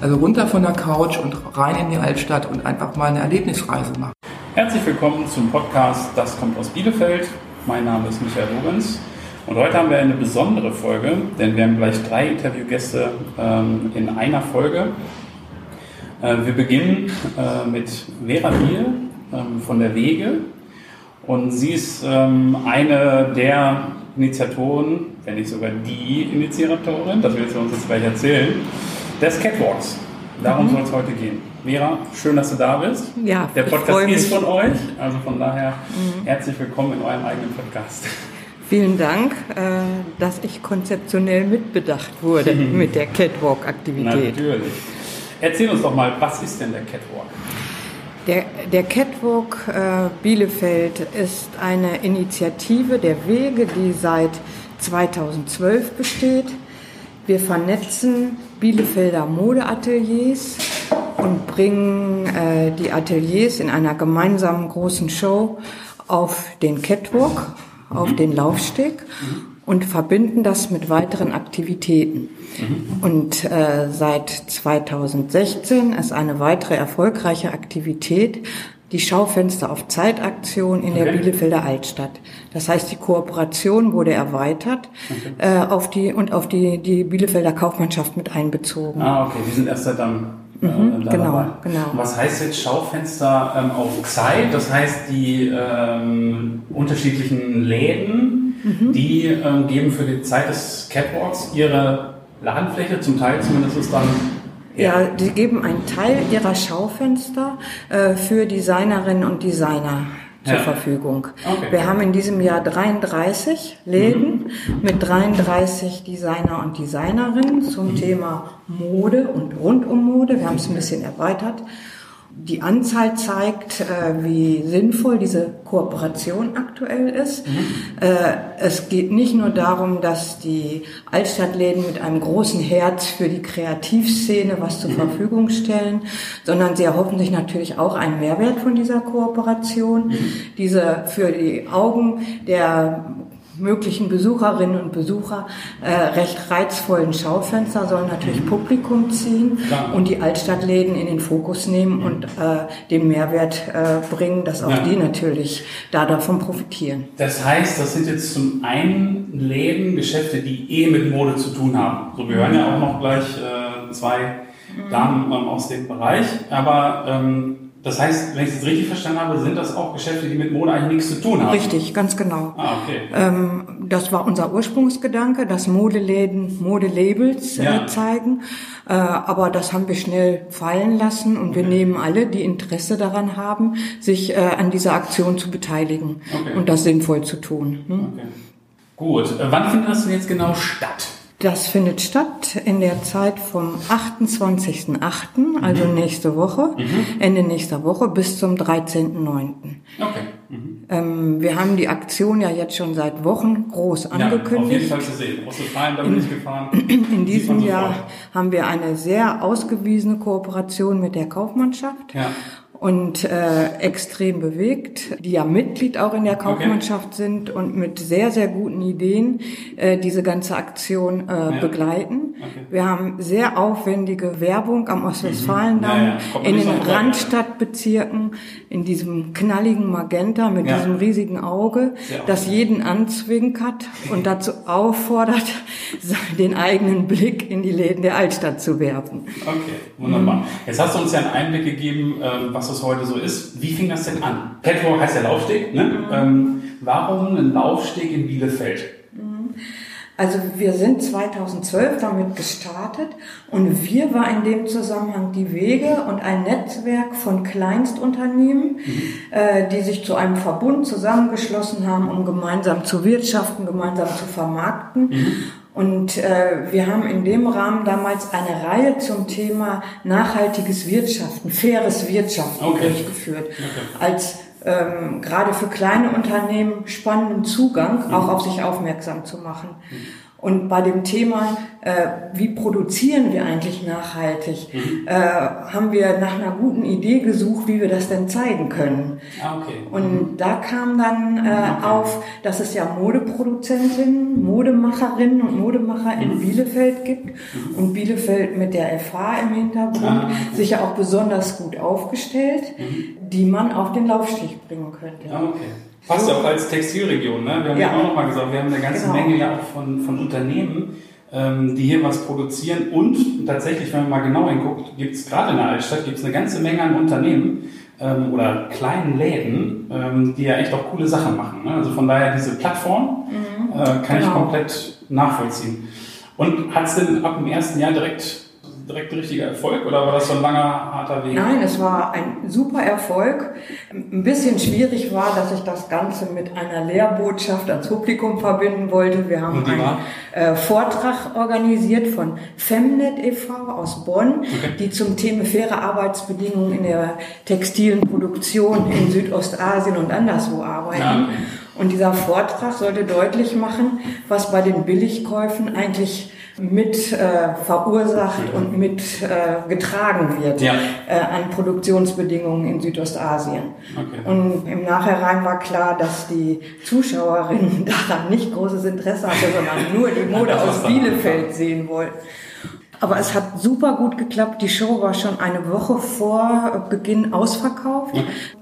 Also runter von der Couch und rein in die Altstadt und einfach mal eine Erlebnisreise machen. Herzlich willkommen zum Podcast Das kommt aus Bielefeld. Mein Name ist Michael Lorenz und heute haben wir eine besondere Folge, denn wir haben gleich drei Interviewgäste ähm, in einer Folge. Äh, wir beginnen äh, mit Vera Biel ähm, von der Wege und sie ist ähm, eine der Initiatoren, wenn nicht sogar die Initiatorin, das wird sie uns jetzt gleich erzählen, des Catwalks. Darum mhm. soll es heute gehen. Vera, schön, dass du da bist. Ja, Der Podcast ist von euch, also von daher mhm. herzlich willkommen in eurem eigenen Podcast. Vielen Dank, äh, dass ich konzeptionell mitbedacht wurde mit der Catwalk-Aktivität. Natürlich. Erzähl uns doch mal, was ist denn der Catwalk? Der, der Catwalk äh, Bielefeld ist eine Initiative der Wege, die seit 2012 besteht. Wir vernetzen Bielefelder Modeateliers und bringen äh, die Ateliers in einer gemeinsamen großen Show auf den Catwalk, auf den Laufsteg und verbinden das mit weiteren Aktivitäten. Und äh, seit 2016 ist eine weitere erfolgreiche Aktivität die Schaufenster auf Zeitaktion in okay. der Bielefelder Altstadt. Das heißt, die Kooperation wurde erweitert okay. äh, auf die und auf die, die Bielefelder Kaufmannschaft mit einbezogen. Ah, okay, die sind erst seit dann. Äh, mhm, genau, dabei. genau. Und was heißt jetzt Schaufenster ähm, auf Zeit? Das heißt, die ähm, unterschiedlichen Läden, mhm. die ähm, geben für die Zeit des Catwalks ihre Ladenfläche, zum Teil zumindest dann ja, die geben einen Teil ihrer Schaufenster äh, für Designerinnen und Designer zur ja. Verfügung. Okay. Wir haben in diesem Jahr 33 Läden mhm. mit 33 Designer und Designerinnen zum mhm. Thema Mode und rund um Mode. Wir haben es ein bisschen erweitert die Anzahl zeigt, äh, wie sinnvoll diese Kooperation aktuell ist. Mhm. Äh, es geht nicht nur darum, dass die Altstadtläden mit einem großen Herz für die Kreativszene was zur mhm. Verfügung stellen, sondern sie erhoffen sich natürlich auch einen Mehrwert von dieser Kooperation. Mhm. Diese für die Augen der möglichen Besucherinnen und Besucher äh, recht reizvollen Schaufenster sollen natürlich mhm. Publikum ziehen Klar. und die Altstadtläden in den Fokus nehmen mhm. und äh, den Mehrwert äh, bringen, dass auch ja. die natürlich da davon profitieren. Das heißt, das sind jetzt zum einen Läden, Geschäfte, die eh mit Mode zu tun haben. So, wir hören ja auch noch gleich äh, zwei mhm. Damen ähm, aus dem Bereich, aber ähm, das heißt, wenn ich es richtig verstanden habe, sind das auch Geschäfte, die mit Mode eigentlich nichts zu tun haben. Richtig, ganz genau. Ah, okay. Ähm, das war unser Ursprungsgedanke, dass Modeläden Modelabels äh, ja. zeigen. Äh, aber das haben wir schnell fallen lassen und okay. wir nehmen alle, die Interesse daran haben, sich äh, an dieser Aktion zu beteiligen okay. und das sinnvoll zu tun. Hm? Okay. Gut, äh, wann findet das denn jetzt genau statt? Das findet statt in der Zeit vom 28.08., also mhm. nächste Woche, mhm. Ende nächster Woche bis zum 13.09. Okay. Mhm. Ähm, wir haben die Aktion ja jetzt schon seit Wochen groß angekündigt. Ja, auf jeden Fall zu sehen. Ostwestfalen, da bin ich gefahren. In diesem Jahr haben wir eine sehr ausgewiesene Kooperation mit der Kaufmannschaft. Ja und äh, extrem bewegt, die ja Mitglied auch in der Kaufmannschaft okay. sind und mit sehr, sehr guten Ideen äh, diese ganze Aktion äh, ja. begleiten. Okay. Wir haben sehr aufwendige Werbung am Ostwestfalendamm, mhm. ja, ja. in den Randstadtbezirken, in diesem knalligen Magenta mit diesem riesigen Auge, das jeden anzwinkert und dazu auffordert, den eigenen Blick in die Läden der Altstadt zu werfen. Okay, wunderbar. Jetzt hast du uns ja einen Einblick gegeben, ähm, was das heute so ist. Wie fing das denn an? Catwalk heißt ja Laufsteg. Ne? Mhm. Ähm, warum ein Laufsteg in Bielefeld? Mhm. Also wir sind 2012 damit gestartet und wir war in dem Zusammenhang die Wege und ein Netzwerk von Kleinstunternehmen, mhm. äh, die sich zu einem Verbund zusammengeschlossen haben, um gemeinsam zu wirtschaften, gemeinsam zu vermarkten. Mhm. Und äh, wir haben in dem Rahmen damals eine Reihe zum Thema nachhaltiges Wirtschaften, faires Wirtschaften okay. durchgeführt. Okay. Als ähm, gerade für kleine Unternehmen spannenden Zugang, mhm. auch auf sich aufmerksam zu machen. Mhm. Und bei dem Thema, äh, wie produzieren wir eigentlich nachhaltig, mhm. äh, haben wir nach einer guten Idee gesucht, wie wir das denn zeigen können. Ah, okay. Und mhm. da kam dann äh, okay. auf, dass es ja Modeproduzentinnen, Modemacherinnen und Modemacher mhm. in Bielefeld gibt mhm. und Bielefeld mit der FH im Hintergrund ah, sich ja auch besonders gut aufgestellt, mhm. die man auf den Laufstich bringen könnte. Ah, okay. Passt ja auch als Textilregion, ne? Wir haben ja, ja auch nochmal gesagt, wir haben eine ganze genau. Menge ja auch von, von Unternehmen, ähm, die hier was produzieren und tatsächlich, wenn man mal genau hinguckt, gibt es gerade in der Altstadt gibt's eine ganze Menge an Unternehmen ähm, oder kleinen Läden, ähm, die ja echt auch coole Sachen machen. Ne? Also von daher diese Plattform mhm. äh, kann genau. ich komplett nachvollziehen. Und hat es denn ab dem ersten Jahr direkt direkt richtiger Erfolg oder war das so ein langer, harter Weg? Nein, es war ein super Erfolg. Ein bisschen schwierig war, dass ich das Ganze mit einer Lehrbotschaft ans Publikum verbinden wollte. Wir haben einen äh, Vortrag organisiert von Femnet e.V. aus Bonn, okay. die zum Thema faire Arbeitsbedingungen in der textilen Produktion in Südostasien und anderswo arbeiten. Ja, okay. Und dieser Vortrag sollte deutlich machen, was bei den Billigkäufen eigentlich mit äh, verursacht und mit äh, getragen wird ja. äh, an Produktionsbedingungen in Südostasien. Okay. Und im Nachhinein war klar, dass die Zuschauerinnen daran nicht großes Interesse hatten, sondern nur die Mode aus Bielefeld sehen wollten. Aber es hat super gut geklappt. Die Show war schon eine Woche vor Beginn ausverkauft.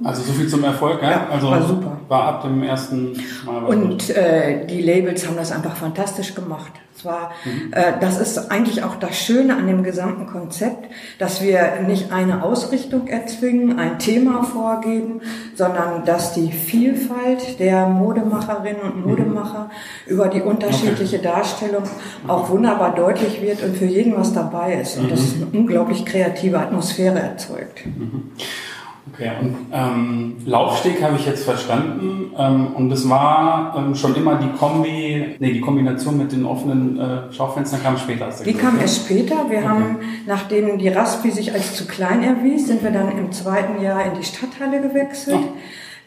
Also so viel zum Erfolg, ja? ja also war super. War ab dem ersten Mal. Und äh, die Labels haben das einfach fantastisch gemacht. Zwar, mhm. äh, das ist eigentlich auch das Schöne an dem gesamten Konzept, dass wir nicht eine Ausrichtung erzwingen, ein Thema vorgeben, sondern dass die Vielfalt der Modemacherinnen und mhm. Modemacher mhm. über die unterschiedliche okay. Darstellung auch wunderbar deutlich wird und für jeden was dabei ist. Und mhm. das ist eine unglaublich kreative Atmosphäre erzeugt. Okay, und ähm, Laufsteg habe ich jetzt verstanden. Ähm, und es war ähm, schon immer die Kombi, nee, die Kombination mit den offenen äh, Schaufenstern kam später. die kam erst später. Wir okay. haben, nachdem die Raspi sich als zu klein erwies, sind wir dann im zweiten Jahr in die Stadthalle gewechselt. Oh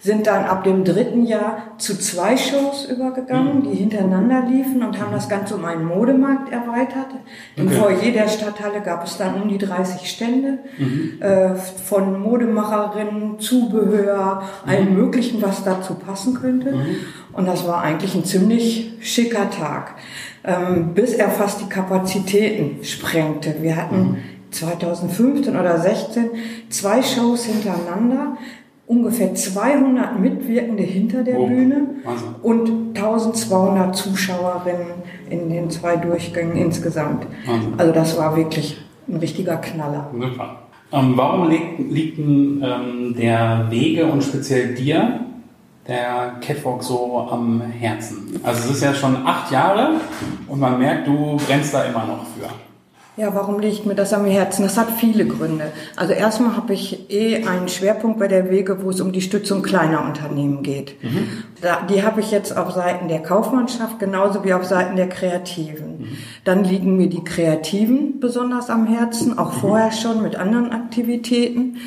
sind dann ab dem dritten Jahr zu zwei Shows übergegangen, mhm. die hintereinander liefen und haben das Ganze um einen Modemarkt erweitert. Im okay. Foyer der Stadthalle gab es dann um die 30 Stände mhm. äh, von Modemacherinnen, Zubehör, mhm. allem Möglichen, was dazu passen könnte. Mhm. Und das war eigentlich ein ziemlich schicker Tag, ähm, bis er fast die Kapazitäten sprengte. Wir hatten 2015 mhm. oder 16 zwei Shows hintereinander ungefähr 200 Mitwirkende hinter der oh, Bühne Wahnsinn. und 1200 Zuschauerinnen in den zwei Durchgängen insgesamt. Wahnsinn. Also das war wirklich ein richtiger Knaller. Super. Ähm, warum liegt, liegt ähm, der Wege und speziell dir der Catwalk so am Herzen? Also es ist ja schon acht Jahre und man merkt, du brennst da immer noch für. Ja, warum liegt mir das am Herzen? Das hat viele Gründe. Also erstmal habe ich eh einen Schwerpunkt bei der Wege, wo es um die Stützung kleiner Unternehmen geht. Mhm. Da, die habe ich jetzt auf Seiten der Kaufmannschaft genauso wie auf Seiten der Kreativen. Mhm. Dann liegen mir die Kreativen besonders am Herzen, auch mhm. vorher schon mit anderen Aktivitäten.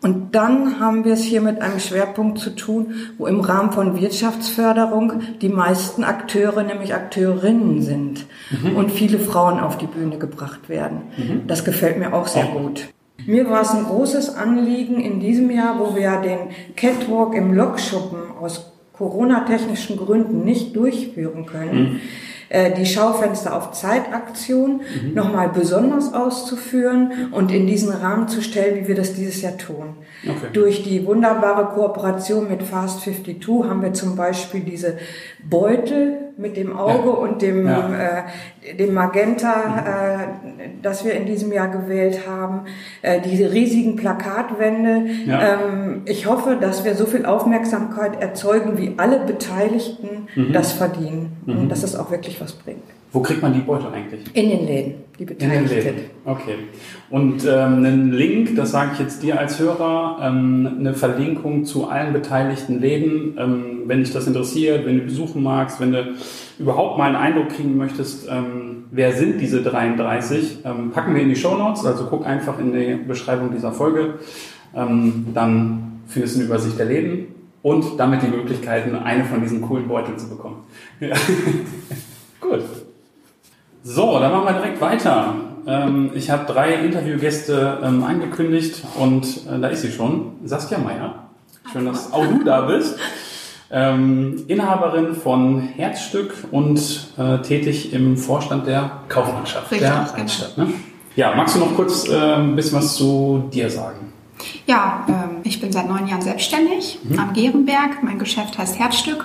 Und dann haben wir es hier mit einem Schwerpunkt zu tun, wo im Rahmen von Wirtschaftsförderung die meisten Akteure, nämlich Akteurinnen sind mhm. und viele Frauen auf die Bühne gebracht werden. Mhm. Das gefällt mir auch sehr gut. Mir war es ein großes Anliegen in diesem Jahr, wo wir den Catwalk im Lokschuppen aus Corona-technischen Gründen nicht durchführen können. Mhm äh, die Schaufenster auf Zeitaktion mhm. nochmal besonders auszuführen und in diesen Rahmen zu stellen, wie wir das dieses Jahr tun. Okay. Durch die wunderbare Kooperation mit Fast 52 haben wir zum Beispiel diese Beutel mit dem Auge ja. und dem, ja. äh, dem Magenta, äh, das wir in diesem Jahr gewählt haben, äh, diese riesigen Plakatwände. Ja. Ähm, ich hoffe, dass wir so viel Aufmerksamkeit erzeugen, wie alle Beteiligten mhm. das verdienen mhm. und dass es auch wirklich was bringt. Wo kriegt man die Beutel eigentlich? In den Läden, die Beteiligten. In den Läden. Okay. Und ähm, einen Link, das sage ich jetzt dir als Hörer, ähm, eine Verlinkung zu allen beteiligten Läden, ähm, wenn dich das interessiert, wenn du besuchen magst, wenn du überhaupt mal einen Eindruck kriegen möchtest, ähm, wer sind diese 33, ähm, packen wir in die Show Notes. Also guck einfach in die Beschreibung dieser Folge. Ähm, dann findest du eine Übersicht der Läden und damit die Möglichkeiten, eine von diesen coolen Beuteln zu bekommen. Ja. Gut. So, dann machen wir direkt weiter. Ähm, ich habe drei Interviewgäste ähm, angekündigt und äh, da ist sie schon, Saskia Meyer. Schön, dass auch du da bist. Ähm, Inhaberin von Herzstück und äh, tätig im Vorstand der Kaufmannschaft Richtig, der genau. Altstadt. Ne? Ja, magst du noch kurz äh, ein bisschen was zu dir sagen? Ja, ähm, ich bin seit neun Jahren selbstständig am Gerenberg. Mein Geschäft heißt Herzstück.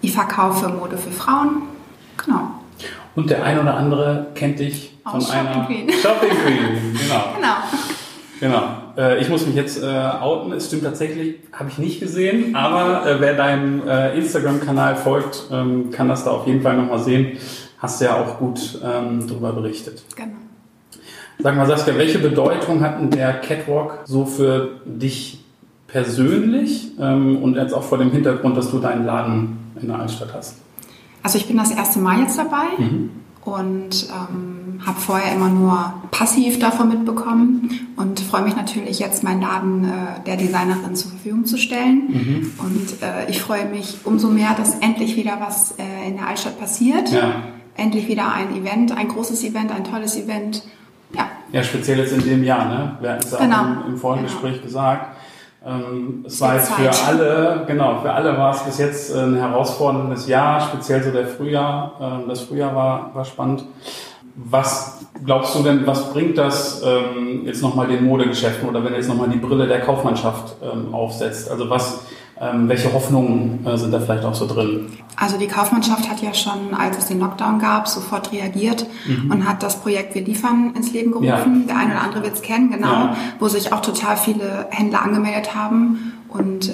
Ich verkaufe Mode für Frauen. Genau. Und der ein oder andere kennt dich von Aus Shopping einer Queen. Shopping Queen. Genau. Genau. Genau. Äh, ich muss mich jetzt äh, outen. Es stimmt tatsächlich, habe ich nicht gesehen, aber äh, wer deinem äh, Instagram-Kanal folgt, ähm, kann das da auf jeden Fall nochmal sehen. Hast ja auch gut ähm, drüber berichtet. genau. Sag mal, Saskia, welche Bedeutung hat denn der Catwalk so für dich persönlich ähm, und jetzt auch vor dem Hintergrund, dass du deinen Laden in der Altstadt hast? Also ich bin das erste Mal jetzt dabei und ähm, habe vorher immer nur passiv davon mitbekommen und freue mich natürlich jetzt, meinen Laden äh, der Designerin zur Verfügung zu stellen. Und äh, ich freue mich umso mehr, dass endlich wieder was äh, in der Altstadt passiert. Ja. Endlich wieder ein Event, ein großes Event, ein tolles Event. Ja, Ja, speziell jetzt in dem Jahr, ne? Wir hatten es ja Genau. auch im, im Vorgespräch gesagt. Ähm, es war jetzt für alle, genau, für alle war es bis jetzt ein herausforderndes Jahr, speziell so der Frühjahr. Ähm, das Frühjahr war, war spannend. Was glaubst du denn, was bringt das ähm, jetzt nochmal den Modegeschäften oder wenn du jetzt nochmal die Brille der Kaufmannschaft ähm, aufsetzt? Also was, ähm, welche Hoffnungen äh, sind da vielleicht auch so drin? Also die Kaufmannschaft hat ja schon, als es den Lockdown gab, sofort reagiert und hat das Projekt Wir liefern ins Leben gerufen. Ja. Der eine oder andere wird es kennen, genau, Ja. wo sich auch total viele Händler angemeldet haben und äh,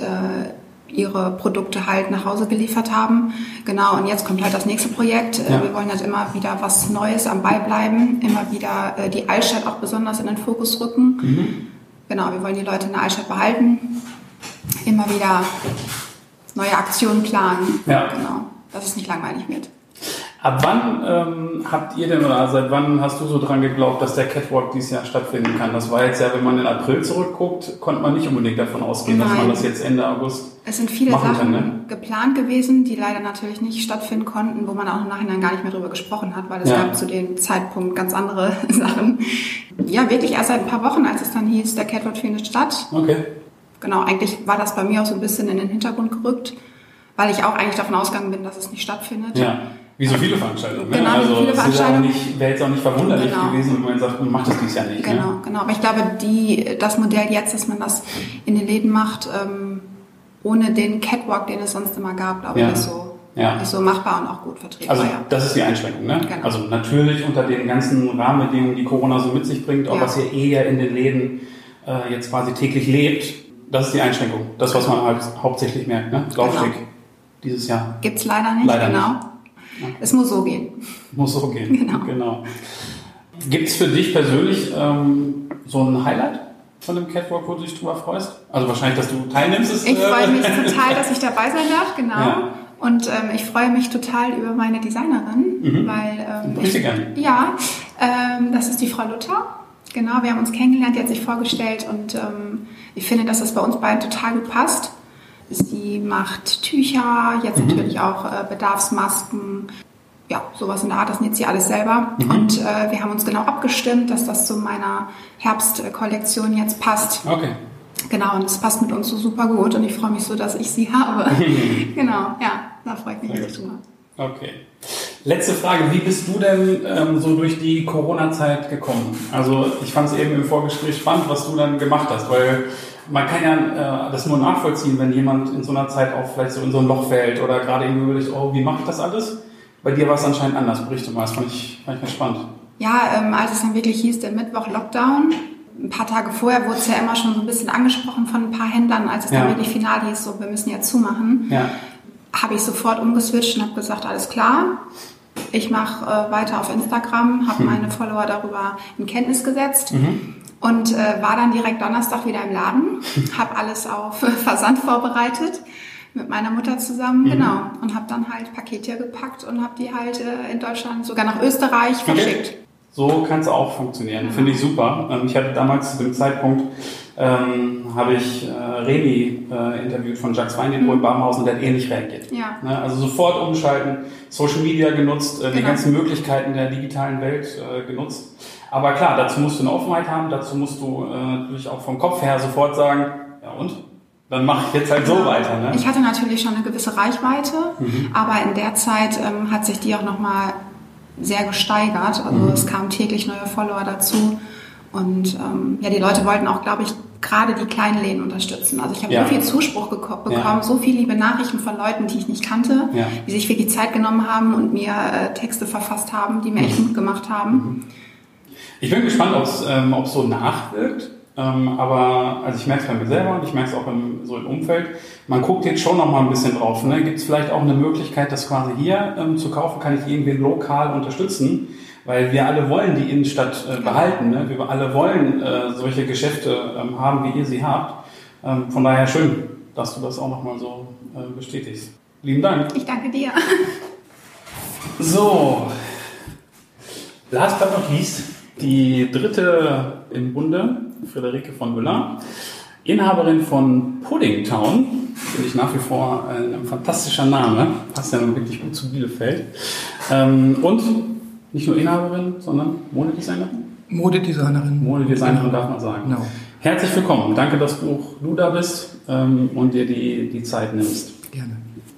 ihre Produkte halt nach Hause geliefert haben. Genau, und jetzt kommt halt das nächste Projekt. Äh, Ja. Wir wollen halt immer wieder was Neues am Ball bleiben, immer wieder äh, die Altstadt auch besonders in den Fokus rücken. Mhm. Genau, wir wollen die Leute in der Altstadt behalten, immer wieder neue Aktionen planen. Ja. Genau, dass es nicht langweilig wird. Ab wann ähm, habt ihr denn oder seit wann hast du so dran geglaubt, dass der Catwalk dieses Jahr stattfinden kann? Das war jetzt ja, wenn man in April zurückguckt, konnte man nicht unbedingt davon ausgehen, dass man Nein. das jetzt Ende August. Es sind viele Sachen kann, ne? geplant gewesen, die leider natürlich nicht stattfinden konnten, wo man auch im Nachhinein gar nicht mehr drüber gesprochen hat, weil es Ja. gab zu dem Zeitpunkt ganz andere Sachen. Ja, wirklich erst seit ein paar Wochen, als es dann hieß, der Catwalk findet statt. Okay. Genau, eigentlich war das bei mir auch so ein bisschen in den Hintergrund gerückt, weil ich auch eigentlich davon ausgegangen bin, dass es nicht stattfindet. Ja. Wie so viele Veranstaltungen. Ne? Genau, wie also viele ja auch Veranstaltungen. wäre jetzt auch nicht verwunderlich Genau. gewesen, wenn man sagt, man macht das dieses Jahr nicht. Genau, Ne? genau. Aber ich glaube, die, das Modell jetzt, dass man das in den Läden macht, ähm, ohne den Catwalk, den es sonst immer gab, glaube Ja. ich, ist so, Ja. ist so machbar und auch gut vertretbar. Also das ist die Einschränkung. Ne? Genau. Also natürlich unter den ganzen Rahmenbedingungen, die Corona so mit sich bringt, auch Ja. was ihr eh ja in den Läden äh, jetzt quasi täglich lebt, das ist die Einschränkung. Das, was man halt hauptsächlich merkt. Ne? Laufsteg dieses Jahr. Gibt's leider nicht, Leider genau. Es muss so gehen. Muss so gehen. Genau. genau. Gibt es für dich persönlich ähm, so ein Highlight von dem Catwalk, wo du dich drüber freust? Also wahrscheinlich, dass du teilnimmst. Ist, Ich äh, freue mich total, dass ich dabei sein darf, genau. Ja. Und ähm, ich freue mich total über meine Designerin, weil ähm, dich gerne. ja, ähm, das ist die Frau Luther. Genau, wir haben uns kennengelernt, die hat sich vorgestellt und ähm, ich finde, dass das bei uns beiden total gut passt. Sie macht Tücher, jetzt natürlich auch äh, Bedarfsmasken, ja, sowas in der Art, das näht sie alles selber. Und äh, wir haben uns genau abgestimmt, dass das zu meiner Herbstkollektion jetzt passt. Okay. Genau, und es passt mit uns so super gut und ich freue mich so, dass ich sie habe. genau, ja, da freue ich mich richtig drüber. Okay. Letzte Frage, wie bist du denn ähm, so durch die Corona-Zeit gekommen? Also ich fand es eben im Vorgespräch spannend, was du dann gemacht hast, weil man kann ja äh, das nur nachvollziehen, wenn jemand in so einer Zeit auch vielleicht so in so ein Loch fällt oder gerade irgendwie überlegt, oh, wie mache ich das alles? Bei dir war es anscheinend anders. Berichte mal, das fand ich, fand ich ganz spannend. Ja, ähm, als es dann wirklich hieß, der Mittwoch Lockdown, ein paar Tage vorher wurde es ja immer schon so ein bisschen angesprochen von ein paar Händlern, als es Ja. dann wirklich final hieß, so wir müssen jetzt zumachen, Ja. Habe ich sofort umgeswitcht und habe gesagt, alles klar. Ich mache äh, weiter auf Instagram, habe meine Follower darüber in Kenntnis gesetzt und äh, war dann direkt Donnerstag wieder im Laden, habe alles auf äh, Versand vorbereitet mit meiner Mutter zusammen, genau, und habe dann halt Pakete gepackt und habe die halt äh, in Deutschland, sogar nach Österreich verschickt. So kann es auch funktionieren. Finde ich super. Ähm, Ich hatte damals zu dem Zeitpunkt ähm, habe ich äh, Remy äh, interviewt von Jacques Weindepot mhm. in Babenhausen, der hat ähnlich reagiert. Ja. Ne? Also sofort umschalten, Social Media genutzt, äh, genau. die ganzen Möglichkeiten der digitalen Welt äh, genutzt. Aber klar, dazu musst du eine Offenheit haben, dazu musst du äh, natürlich auch vom Kopf her sofort sagen, ja und? Dann mache ich jetzt halt so weiter. Ne? Ich hatte natürlich schon eine gewisse Reichweite, mhm. aber in der Zeit ähm, hat sich die auch nochmal sehr gesteigert. Also mhm. es kamen täglich neue Follower dazu. Und ähm, ja, die Leute wollten auch, glaube ich, gerade die kleinen Läden unterstützen. Also ich habe ja. so viel Zuspruch bekommen, ja. so viele liebe Nachrichten von Leuten, die ich nicht kannte, ja. die sich wirklich Zeit genommen haben und mir äh, Texte verfasst haben, die mir echt Mut gemacht haben. Mhm. Ich bin gespannt, ob es ähm, so nachwirkt. Ähm, aber also ich merke es bei mir selber und ich merke es auch im, so im Umfeld. Man guckt jetzt schon noch mal ein bisschen drauf. Ne? Gibt es vielleicht auch eine Möglichkeit, das quasi hier ähm, zu kaufen? Kann ich irgendwie lokal unterstützen? Weil wir alle wollen die Innenstadt äh, behalten. Ne? Wir alle wollen äh, solche Geschäfte ähm, haben, wie ihr sie habt. Ähm, von daher schön, dass du das auch noch mal so äh, bestätigst. Lieben Dank. Ich danke dir. So, last but not least, die dritte im Bunde, Friederike von Müller, Inhaberin von Puddingtown, finde ich nach wie vor ein, fantastischer Name, passt ja wirklich gut zu Bielefeld. Ähm, und nicht nur Inhaberin, sondern Modedesignerin? Modedesignerin. Modedesignerin darf man sagen. Genau. Herzlich willkommen. Danke, dass du, du da bist ähm, und dir die, die Zeit nimmst. Gerne.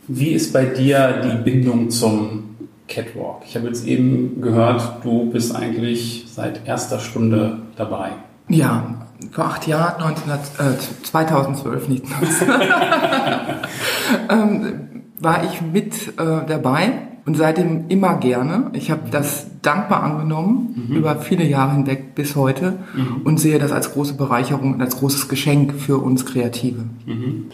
Wie ist bei dir die Bindung zum Catwalk? Ich habe jetzt eben gehört, du bist eigentlich seit erster Stunde dabei. Ja, vor acht Jahren, 19, äh, 2012 nicht, ähm, war ich mit äh, dabei und seitdem immer gerne. Ich habe das dankbar angenommen mhm. über viele Jahre hinweg bis heute mhm. und sehe das als große Bereicherung und als großes Geschenk für uns Kreative. Mhm.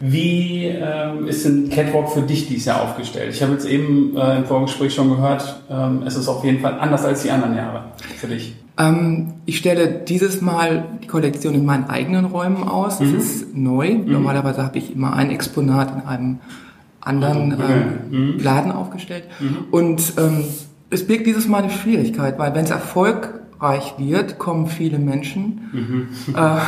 Wie ähm, ist denn Catwalk für dich dieses Jahr aufgestellt? Ich habe jetzt eben äh, im Vorgespräch schon gehört, ähm, es ist auf jeden Fall anders als die anderen Jahre für dich. Ähm, ich stelle dieses Mal die Kollektion in meinen eigenen Räumen aus. Das mhm. ist neu. Mhm. Normalerweise habe ich immer ein Exponat in einem anderen äh. Laden aufgestellt. Mhm. Und ähm, es birgt dieses Mal eine Schwierigkeit, weil wenn es erfolgreich wird, kommen viele Menschen, mhm. äh,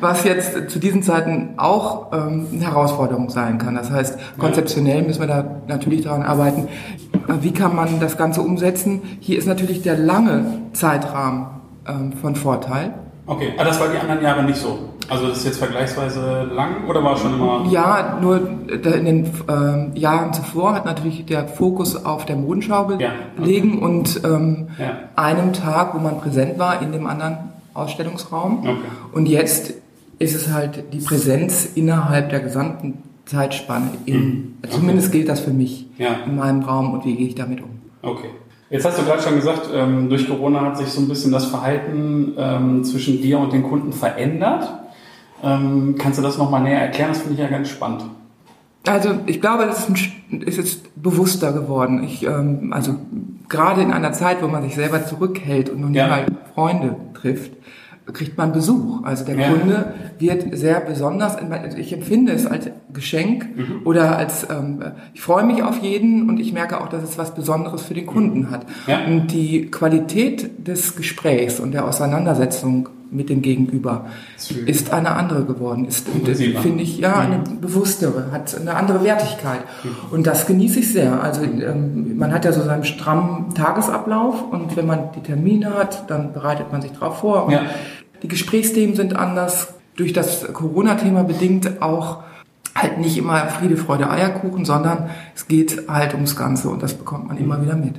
was jetzt zu diesen Zeiten auch ähm, eine Herausforderung sein kann. Das heißt, konzeptionell müssen wir da natürlich daran arbeiten, äh, wie kann man das Ganze umsetzen. Hier ist natürlich der lange Zeitrahmen ähm, von Vorteil. Okay, aber das war die anderen Jahre nicht so. Also das ist jetzt vergleichsweise lang oder war schon immer? Ja, nur in den äh, Jahren zuvor hat natürlich der Fokus auf der Modenschau gelegen ja, okay. und ähm, ja. einem Tag, wo man präsent war, in dem anderen Ausstellungsraum. Okay. Und jetzt ist es halt die Präsenz innerhalb der gesamten Zeitspanne. In, mhm. okay. Zumindest gilt das für mich ja. in meinem Raum und wie gehe ich damit um. Okay. Jetzt hast du gerade schon gesagt, ähm, durch Corona hat sich so ein bisschen das Verhalten ähm, zwischen dir und den Kunden verändert. Ähm, kannst du das nochmal näher erklären? Das finde ich ja ganz spannend. Also ich glaube, das ist, ein, ist jetzt bewusster geworden. Ich, ähm, also gerade in einer Zeit, wo man sich selber zurückhält und nicht ja. mal Freunde trifft, kriegt man Besuch. Also der ja. Kunde wird sehr besonders, ich empfinde es als Geschenk mhm. oder als, ähm, ich freue mich auf jeden und ich merke auch, dass es was Besonderes für den Kunden hat. Ja. Und die Qualität des Gesprächs und der Auseinandersetzung mit dem Gegenüber ist eine andere geworden, ist, finde ich, ja, eine mhm. bewusstere, hat eine andere Wertigkeit. Mhm. Und das genieße ich sehr. Also ähm, man hat ja so seinen strammen Tagesablauf und wenn man die Termine hat, dann bereitet man sich darauf vor. Ja. Die Gesprächsthemen sind anders, durch das Corona-Thema bedingt auch halt nicht immer Friede, Freude, Eierkuchen, sondern es geht halt ums Ganze und das bekommt man immer wieder mit.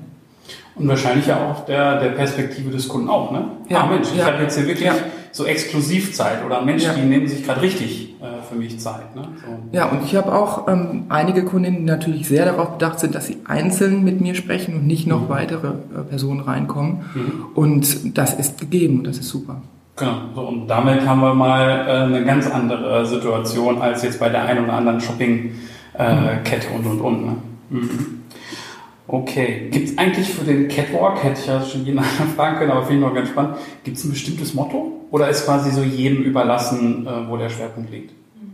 Und wahrscheinlich ja auch der, der Perspektive des Kunden auch, ne? Ja, ah, Mensch, ich ja. habe jetzt hier wirklich ja. so Exklusivzeit oder Mensch, ja. die nehmen sich gerade richtig äh, für mich Zeit. Ne? So. Ja, und ich habe auch ähm, einige Kundinnen, die natürlich sehr darauf bedacht sind, dass sie einzeln mit mir sprechen und nicht noch mhm. weitere äh, Personen reinkommen. Mhm. Und das ist gegeben, das ist super. Genau, so, und damit haben wir mal äh, eine ganz andere Situation als jetzt bei der einen oder anderen Shopping-Kette äh, mhm. und und und. Ne? Mhm. Okay. Gibt es eigentlich für den Catwalk, hätte ich ja schon jeden anderen fragen können, aber finde ich noch ganz spannend, gibt es ein bestimmtes Motto? Oder ist quasi so jedem überlassen, äh, wo der Schwerpunkt liegt?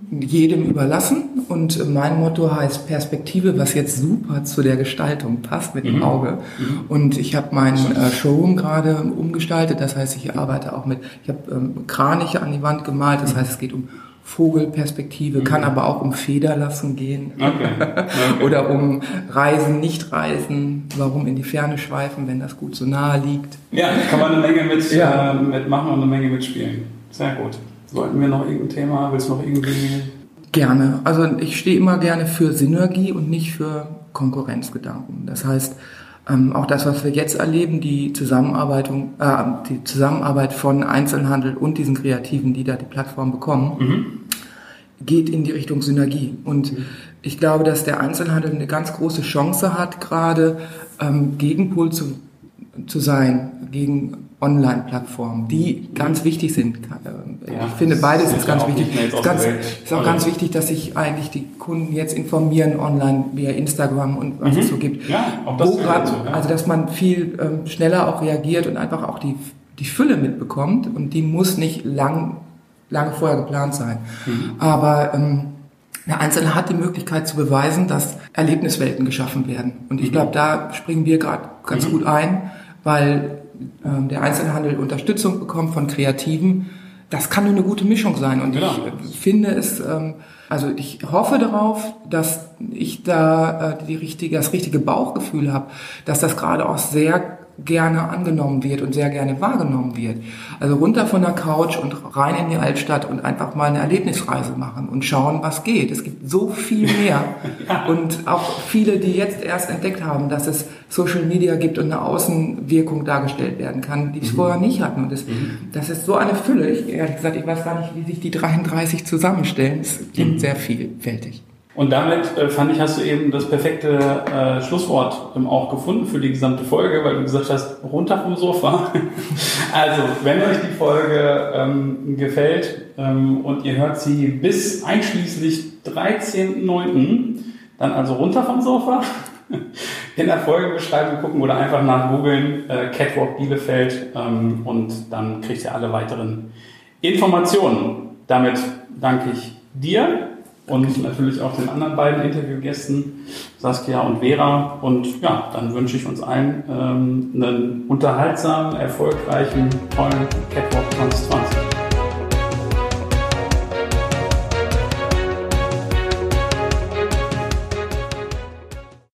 Jedem überlassen. und mein Motto heißt Perspektive, was jetzt super zu der Gestaltung passt mit dem mhm. Auge. Mhm. Und ich habe meinen äh, Showroom gerade umgestaltet, das heißt, ich arbeite auch mit, ich habe ähm, Kraniche an die Wand gemalt, das mhm. heißt, es geht um Vogelperspektive, kann mhm. aber auch um Federlassen gehen okay. Okay. oder um Reisen, nicht Reisen, warum in die Ferne schweifen, wenn das gut so nahe liegt. Ja, kann man eine Menge mit, ja. äh, mitmachen und eine Menge mitspielen. Sehr gut. Sollten wir noch irgendein Thema, willst du noch irgendwie... Gerne. Also ich stehe immer gerne für Synergie und nicht für Konkurrenzgedanken. Das heißt, ähm, auch das, was wir jetzt erleben, die Zusammenarbeit, äh, die Zusammenarbeit von Einzelhandel und diesen Kreativen, die da die Plattform bekommen, mhm. geht in die Richtung Synergie. Und mhm. ich glaube, dass der Einzelhandel eine ganz große Chance hat, gerade ähm, Gegenpol zu, zu sein gegen Online-Plattformen, die ganz wichtig sind. Äh, ja, ich finde, beides ist ganz wichtig. Es ist, ganz, ist auch ganz wichtig, dass sich eigentlich die Kunden jetzt informieren online via Instagram und was mhm. es so gibt. Ja, auch das grad, ja. Also, dass man viel ähm, schneller auch reagiert und einfach auch die, die Fülle mitbekommt und die muss nicht lang, lange vorher geplant sein. Mhm. Aber ähm, der Einzelne hat die Möglichkeit zu beweisen, dass Erlebniswelten geschaffen werden. Und ich mhm. glaube, da springen wir gerade ganz mhm. gut ein, weil der Einzelhandel Unterstützung bekommt von Kreativen, das kann nur eine gute Mischung sein. Und genau. ich finde es, ähm, also ich hoffe darauf, dass ich da äh, die richtige, das richtige Bauchgefühl habe, dass das gerade auch sehr gerne angenommen wird und sehr gerne wahrgenommen wird. Also runter von der Couch und rein in die Altstadt und einfach mal eine Erlebnisreise machen und schauen, was geht. Es gibt so viel mehr. Und auch viele, die jetzt erst entdeckt haben, dass es Social Media gibt und eine Außenwirkung dargestellt werden kann, die es mhm. vorher nicht hatten. Und das, mhm. das ist so eine Fülle. Ich, ehrlich gesagt, ich weiß gar nicht, wie sich die 33 zusammenstellen. Es klingt mhm. sehr vielfältig. Und damit äh, fand ich, hast du eben das perfekte äh, Schlusswort ähm, auch gefunden für die gesamte Folge, weil du gesagt hast, runter vom Sofa. also, wenn euch die Folge ähm, gefällt ähm, und ihr hört sie bis einschließlich 13.09., dann also runter vom Sofa, in der Folgebeschreibung gucken oder einfach nach googeln äh, Catwalk Bielefeld ähm, und dann kriegt ihr alle weiteren Informationen. Damit danke ich dir und natürlich auch den anderen beiden Interviewgästen, Saskia und Vera. Und ja, dann wünsche ich uns allen ähm, einen unterhaltsamen, erfolgreichen, tollen Catwalk 2020.